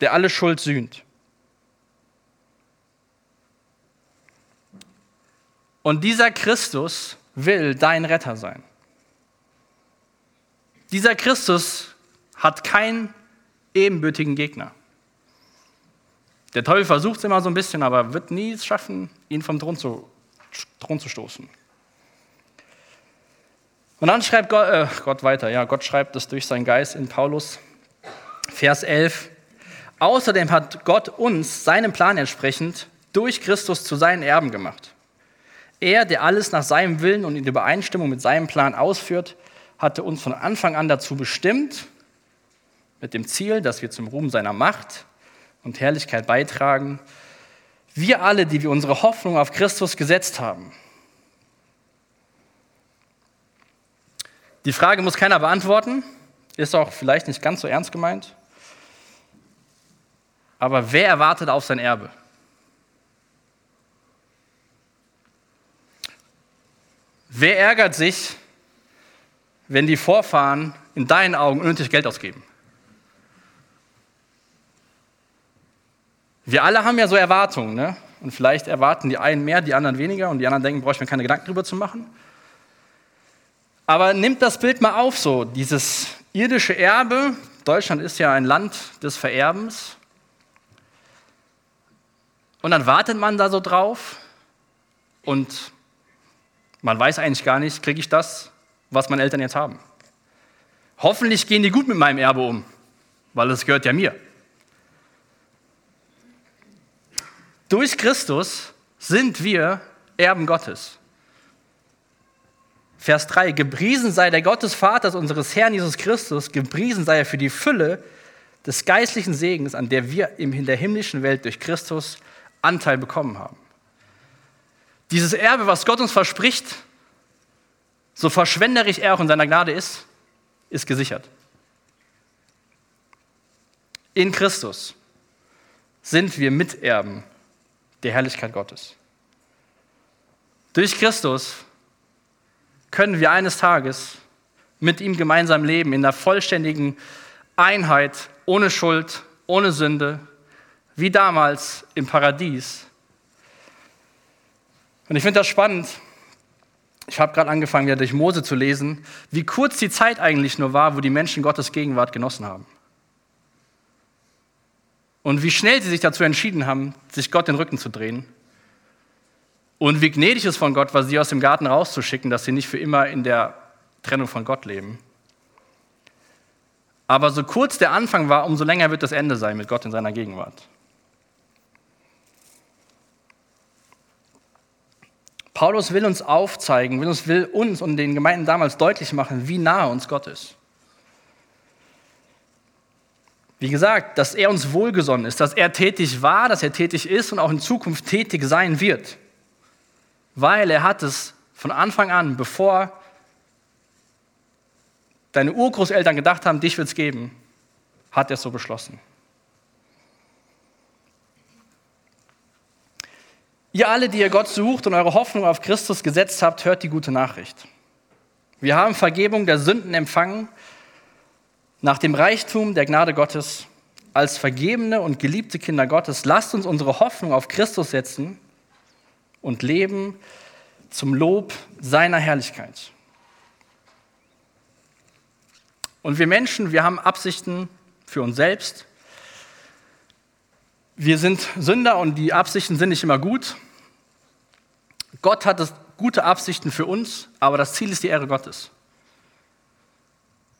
[SPEAKER 1] der alle Schuld sühnt. Und dieser Christus will dein Retter sein. Dieser Christus hat keinen ebenbürtigen Gegner. Der Teufel versucht es immer so ein bisschen, aber wird nie es schaffen, ihn vom Thron zu, Thron zu stoßen. Und dann schreibt Gott, äh, Gott weiter, ja, Gott schreibt es durch seinen Geist in Paulus, Vers 11. Außerdem hat Gott uns seinem Plan entsprechend durch Christus zu seinen Erben gemacht. Er, der alles nach seinem Willen und in Übereinstimmung mit seinem Plan ausführt, hatte uns von Anfang an dazu bestimmt, mit dem Ziel, dass wir zum Ruhm seiner Macht und Herrlichkeit beitragen. Wir alle, die wir unsere Hoffnung auf Christus gesetzt haben. Die Frage muss keiner beantworten, ist auch vielleicht nicht ganz so ernst gemeint. Aber wer erwartet auf sein Erbe? Wer ärgert sich, wenn die Vorfahren in deinen Augen unnötig Geld ausgeben? Wir alle haben ja so Erwartungen, ne? Und vielleicht erwarten die einen mehr, die anderen weniger und die anderen denken, brauche ich mir keine Gedanken drüber zu machen. Aber nimmt das Bild mal auf so, dieses irdische Erbe. Deutschland ist ja ein Land des Vererbens. Und dann wartet man da so drauf und man weiß eigentlich gar nicht, kriege ich das, was meine Eltern jetzt haben. Hoffentlich gehen die gut mit meinem Erbe um, weil es gehört ja mir. Durch Christus sind wir Erben Gottes. Vers 3, gepriesen sei der Gott des Vaters unseres Herrn Jesus Christus, gepriesen sei er für die Fülle des geistlichen Segens, an der wir in der himmlischen Welt durch Christus Anteil bekommen haben. Dieses Erbe, was Gott uns verspricht, so verschwenderisch er auch in seiner Gnade ist, ist gesichert. In Christus sind wir Miterben der Herrlichkeit Gottes. Durch Christus können wir eines Tages mit ihm gemeinsam leben, in der vollständigen Einheit, ohne Schuld, ohne Sünde, wie damals im Paradies. Und ich finde das spannend. Ich habe gerade angefangen, wieder durch Mose zu lesen, wie kurz die Zeit eigentlich nur war, wo die Menschen Gottes Gegenwart genossen haben. Und wie schnell sie sich dazu entschieden haben, sich Gott den Rücken zu drehen und wie gnädig es von Gott war, sie aus dem Garten rauszuschicken, dass sie nicht für immer in der Trennung von Gott leben. Aber so kurz der Anfang war, umso länger wird das Ende sein mit Gott in seiner Gegenwart. Paulus will uns aufzeigen, will uns, will uns und den Gemeinden damals deutlich machen, wie nahe uns Gott ist. Wie gesagt, dass er uns wohlgesonnen ist, dass er tätig war, dass er tätig ist und auch in Zukunft tätig sein wird weil er hat es von Anfang an, bevor deine Urgroßeltern gedacht haben, dich wird es geben, hat er es so beschlossen. Ihr alle, die ihr Gott sucht und eure Hoffnung auf Christus gesetzt habt, hört die gute Nachricht. Wir haben Vergebung der Sünden empfangen nach dem Reichtum der Gnade Gottes. Als vergebene und geliebte Kinder Gottes, lasst uns unsere Hoffnung auf Christus setzen und leben zum Lob seiner Herrlichkeit. Und wir Menschen, wir haben Absichten für uns selbst. Wir sind Sünder und die Absichten sind nicht immer gut. Gott hat gute Absichten für uns, aber das Ziel ist die Ehre Gottes.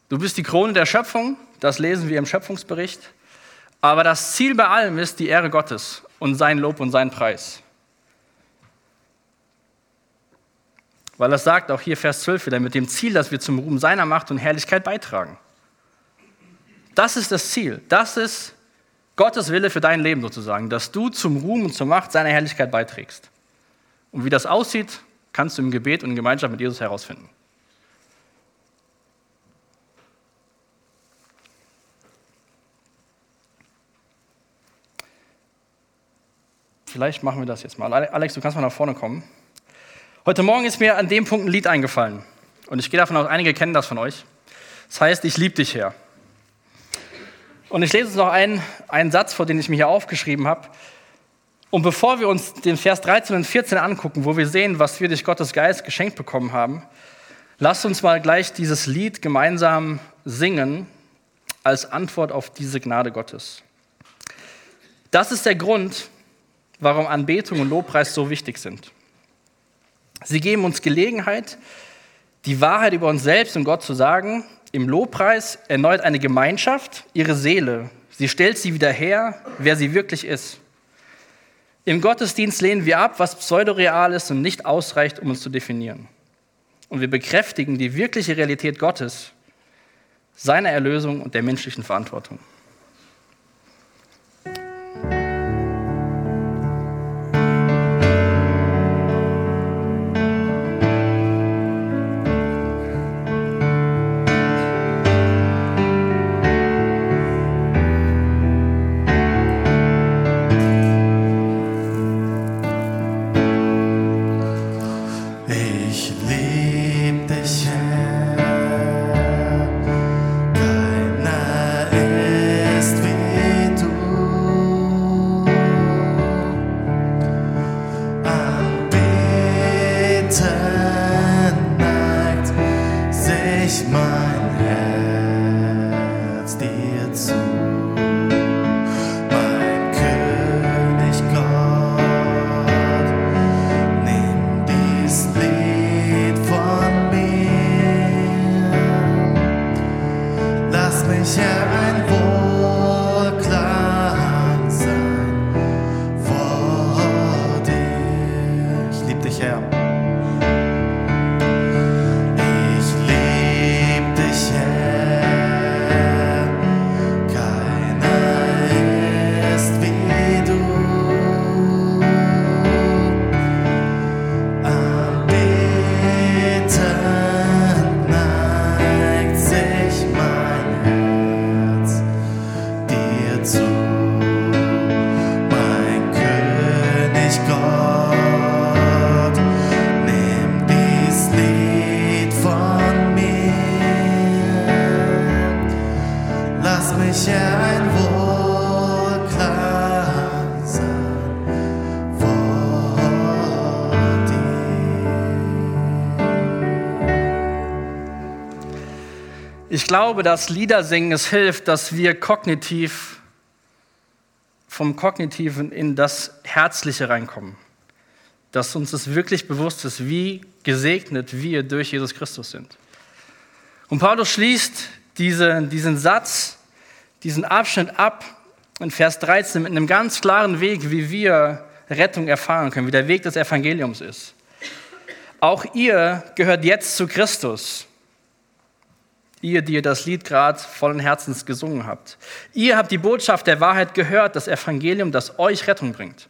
[SPEAKER 1] Du bist die Krone der Schöpfung, das lesen wir im Schöpfungsbericht. Aber das Ziel bei allem ist die Ehre Gottes und sein Lob und sein Preis. Weil das sagt auch hier Vers 12 wieder, mit dem Ziel, dass wir zum Ruhm seiner Macht und Herrlichkeit beitragen. Das ist das Ziel. Das ist Gottes Wille für dein Leben sozusagen, dass du zum Ruhm und zur Macht seiner Herrlichkeit beiträgst. Und wie das aussieht, kannst du im Gebet und in Gemeinschaft mit Jesus herausfinden. Vielleicht machen wir das jetzt mal. Alex, du kannst mal nach vorne kommen. Heute Morgen ist mir an dem Punkt ein Lied eingefallen. Und ich gehe davon aus, einige kennen das von euch. Das heißt, ich liebe dich, Herr. Und ich lese uns noch einen, einen Satz vor, den ich mir hier aufgeschrieben habe, Und bevor wir uns den Vers 13 und 14 angucken, wo wir sehen, was wir durch Gottes Geist geschenkt bekommen haben, lasst uns mal gleich dieses Lied gemeinsam singen als Antwort auf diese Gnade Gottes. Das ist der Grund, warum Anbetung und Lobpreis so wichtig sind. Sie geben uns Gelegenheit, die Wahrheit über uns selbst und Gott zu sagen. Im Lobpreis erneut eine Gemeinschaft ihre Seele. Sie stellt sie wieder her, wer sie wirklich ist. Im Gottesdienst lehnen wir ab, was pseudoreal ist und nicht ausreicht, um uns zu definieren. Und wir bekräftigen die wirkliche Realität Gottes, seiner Erlösung und der menschlichen Verantwortung. Ich glaube, dass Liedersingen es hilft, dass wir kognitiv vom Kognitiven in das Herzliche reinkommen. Dass uns es wirklich bewusst ist, wie gesegnet wir durch Jesus Christus sind. Und Paulus schließt diese, diesen Satz, diesen Abschnitt ab in Vers 13 mit einem ganz klaren Weg, wie wir Rettung erfahren können, wie der Weg des Evangeliums ist. Auch ihr gehört jetzt zu Christus ihr, die ihr das Lied gerade vollen Herzens gesungen habt. Ihr habt die Botschaft der Wahrheit gehört, das Evangelium, das euch Rettung bringt.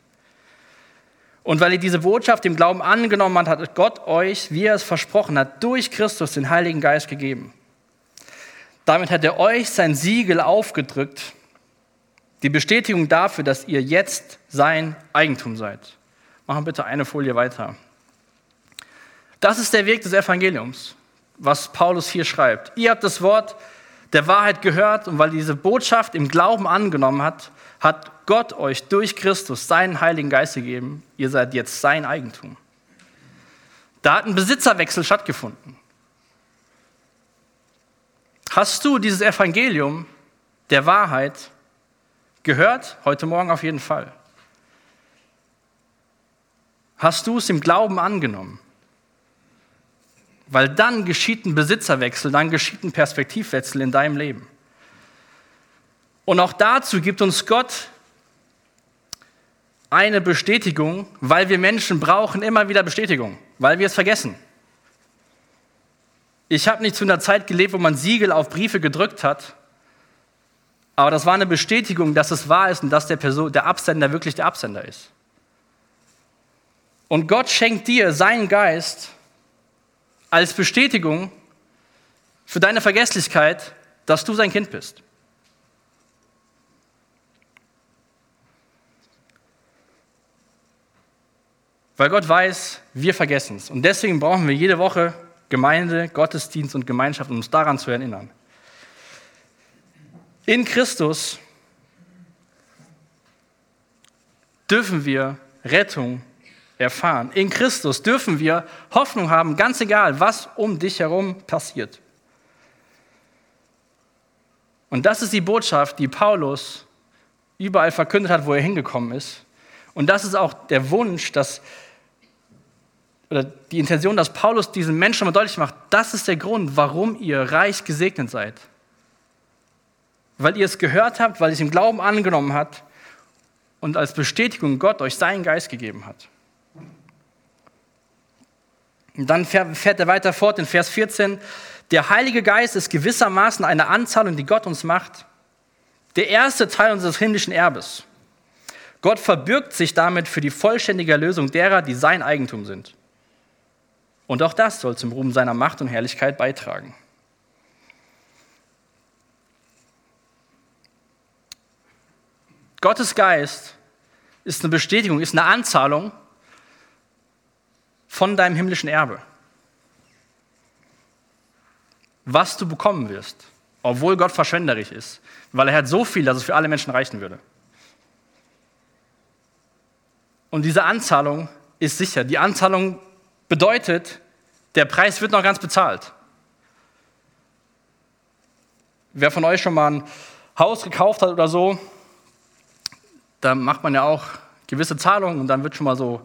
[SPEAKER 1] Und weil ihr diese Botschaft im Glauben angenommen habt, hat Gott euch, wie er es versprochen hat, durch Christus den Heiligen Geist gegeben. Damit hat er euch sein Siegel aufgedrückt, die Bestätigung dafür, dass ihr jetzt sein Eigentum seid. Machen bitte eine Folie weiter. Das ist der Weg des Evangeliums was Paulus hier schreibt. Ihr habt das Wort der Wahrheit gehört und weil diese Botschaft im Glauben angenommen hat, hat Gott euch durch Christus seinen Heiligen Geist gegeben. Ihr seid jetzt sein Eigentum. Da hat ein Besitzerwechsel stattgefunden. Hast du dieses Evangelium der Wahrheit gehört? Heute Morgen auf jeden Fall. Hast du es im Glauben angenommen? Weil dann geschieht ein Besitzerwechsel, dann geschieht ein Perspektivwechsel in deinem Leben. Und auch dazu gibt uns Gott eine Bestätigung, weil wir Menschen brauchen immer wieder Bestätigung, weil wir es vergessen. Ich habe nicht zu einer Zeit gelebt, wo man Siegel auf Briefe gedrückt hat, aber das war eine Bestätigung, dass es wahr ist und dass der, Person, der Absender wirklich der Absender ist. Und Gott schenkt dir seinen Geist, als Bestätigung für deine Vergesslichkeit, dass du sein Kind bist. Weil Gott weiß, wir vergessen es. Und deswegen brauchen wir jede Woche Gemeinde, Gottesdienst und Gemeinschaft, um uns daran zu erinnern. In Christus dürfen wir Rettung erfahren. In Christus dürfen wir Hoffnung haben, ganz egal, was um dich herum passiert. Und das ist die Botschaft, die Paulus überall verkündet hat, wo er hingekommen ist. Und das ist auch der Wunsch, dass, oder die Intention, dass Paulus diesen Menschen mal deutlich macht, das ist der Grund, warum ihr reich gesegnet seid. Weil ihr es gehört habt, weil ihr es im Glauben angenommen habt und als Bestätigung Gott euch seinen Geist gegeben hat. Und dann fährt er weiter fort in Vers 14. Der Heilige Geist ist gewissermaßen eine Anzahlung, die Gott uns macht. Der erste Teil unseres himmlischen Erbes. Gott verbürgt sich damit für die vollständige Erlösung derer, die sein Eigentum sind. Und auch das soll zum Ruhm seiner Macht und Herrlichkeit beitragen. Gottes Geist ist eine Bestätigung, ist eine Anzahlung von deinem himmlischen Erbe. Was du bekommen wirst, obwohl Gott verschwenderisch ist, weil er hat so viel, dass es für alle Menschen reichen würde. Und diese Anzahlung ist sicher. Die Anzahlung bedeutet, der Preis wird noch ganz bezahlt. Wer von euch schon mal ein Haus gekauft hat oder so, da macht man ja auch gewisse Zahlungen und dann wird schon mal so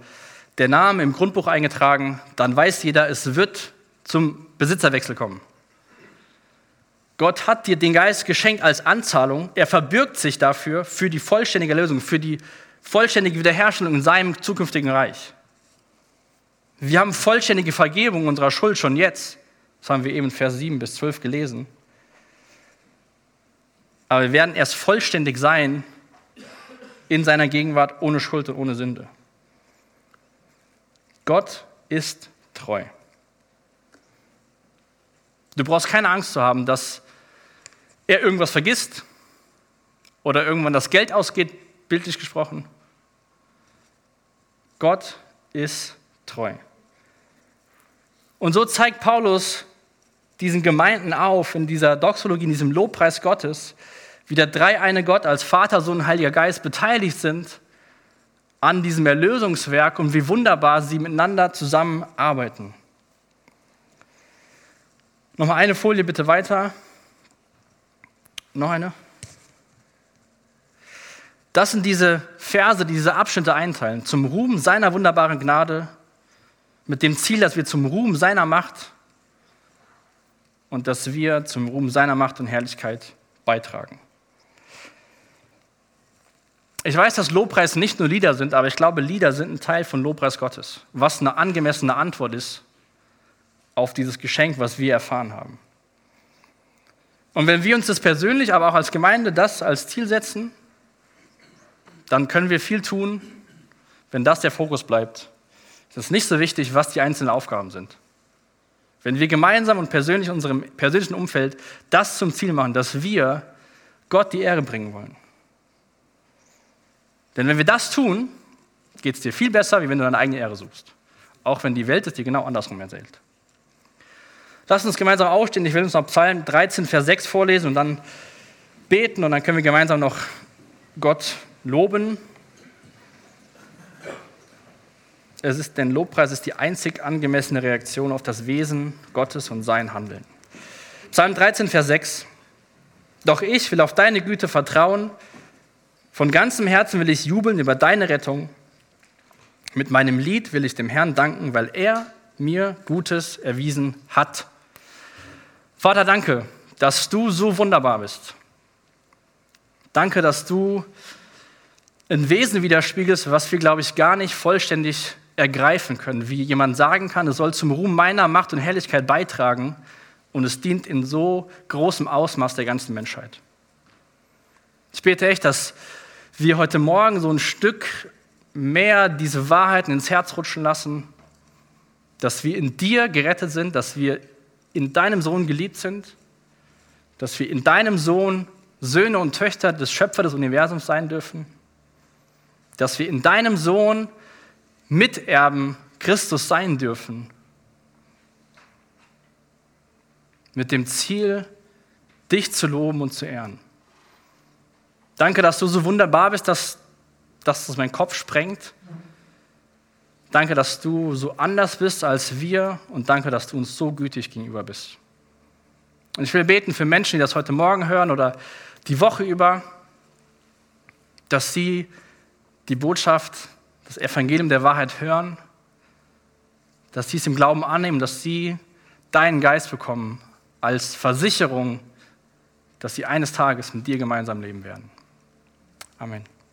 [SPEAKER 1] der Name im Grundbuch eingetragen, dann weiß jeder, es wird zum Besitzerwechsel kommen. Gott hat dir den Geist geschenkt als Anzahlung. Er verbürgt sich dafür, für die vollständige Lösung, für die vollständige Wiederherstellung in seinem zukünftigen Reich. Wir haben vollständige Vergebung unserer Schuld schon jetzt. Das haben wir eben in Vers 7 bis 12 gelesen. Aber wir werden erst vollständig sein in seiner Gegenwart ohne Schuld und ohne Sünde. Gott ist treu. Du brauchst keine Angst zu haben, dass er irgendwas vergisst oder irgendwann das Geld ausgeht, bildlich gesprochen. Gott ist treu. Und so zeigt Paulus diesen Gemeinden auf, in dieser Doxologie, in diesem Lobpreis Gottes, wie der dreieine Gott als Vater, Sohn und Heiliger Geist beteiligt sind an diesem Erlösungswerk und wie wunderbar sie miteinander zusammenarbeiten. Nochmal eine Folie bitte weiter. Noch eine. Das sind diese Verse, die diese Abschnitte einteilen. Zum Ruhm seiner wunderbaren Gnade, mit dem Ziel, dass wir zum Ruhm seiner Macht und dass wir zum Ruhm seiner Macht und Herrlichkeit beitragen. Ich weiß, dass Lobpreis nicht nur Lieder sind, aber ich glaube, Lieder sind ein Teil von Lobpreis Gottes, was eine angemessene Antwort ist auf dieses Geschenk, was wir erfahren haben. Und wenn wir uns das persönlich, aber auch als Gemeinde das als Ziel setzen, dann können wir viel tun, wenn das der Fokus bleibt. Es ist nicht so wichtig, was die einzelnen Aufgaben sind. Wenn wir gemeinsam und persönlich in unserem persönlichen Umfeld das zum Ziel machen, dass wir Gott die Ehre bringen wollen, denn wenn wir das tun, geht es dir viel besser, wie wenn du deine eigene Ehre suchst. Auch wenn die Welt es dir genau andersrum erzählt. Lass uns gemeinsam aufstehen. Ich will uns noch Psalm 13, Vers 6 vorlesen und dann beten und dann können wir gemeinsam noch Gott loben. Es ist, denn Lobpreis ist die einzig angemessene Reaktion auf das Wesen Gottes und sein Handeln. Psalm 13, Vers 6. Doch ich will auf deine Güte vertrauen von ganzem Herzen will ich jubeln über deine Rettung. Mit meinem Lied will ich dem Herrn danken, weil er mir Gutes erwiesen hat. Vater, danke, dass du so wunderbar bist. Danke, dass du ein Wesen widerspiegelst, was wir, glaube ich, gar nicht vollständig ergreifen können. Wie jemand sagen kann, es soll zum Ruhm meiner Macht und Herrlichkeit beitragen und es dient in so großem Ausmaß der ganzen Menschheit. Ich bete echt, dass wir heute Morgen so ein Stück mehr diese Wahrheiten ins Herz rutschen lassen, dass wir in dir gerettet sind, dass wir in deinem Sohn geliebt sind, dass wir in deinem Sohn Söhne und Töchter des Schöpfers des Universums sein dürfen, dass wir in deinem Sohn Miterben Christus sein dürfen, mit dem Ziel, dich zu loben und zu ehren. Danke, dass du so wunderbar bist, dass dass es meinen Kopf sprengt. Danke, dass du so anders bist als wir und danke, dass du uns so gütig gegenüber bist. Und ich will beten für Menschen, die das heute Morgen hören oder die Woche über, dass sie die Botschaft, das Evangelium der Wahrheit hören, dass sie es im Glauben annehmen, dass sie deinen Geist bekommen als Versicherung, dass sie eines Tages mit dir gemeinsam leben werden. Amen.